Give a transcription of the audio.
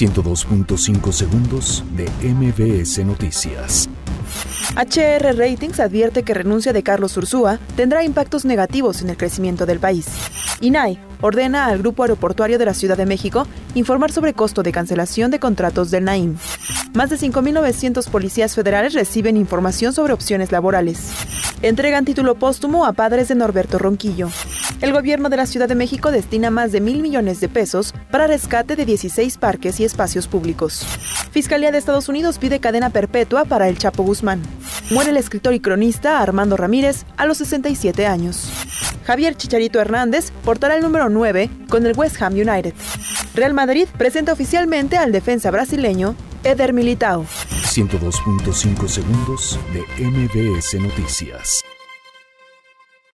102.5 segundos de MBS Noticias. HR Ratings advierte que renuncia de Carlos Ursúa tendrá impactos negativos en el crecimiento del país. INAI ordena al Grupo Aeroportuario de la Ciudad de México informar sobre costo de cancelación de contratos del NAIM. Más de 5.900 policías federales reciben información sobre opciones laborales. Entregan título póstumo a padres de Norberto Ronquillo. El gobierno de la Ciudad de México destina más de mil millones de pesos para rescate de 16 parques y espacios públicos. Fiscalía de Estados Unidos pide cadena perpetua para el Chapo Guzmán. Muere el escritor y cronista Armando Ramírez a los 67 años. Javier Chicharito Hernández portará el número 9 con el West Ham United. Real Madrid presenta oficialmente al defensa brasileño Eder Militao. 102.5 segundos de MBS Noticias.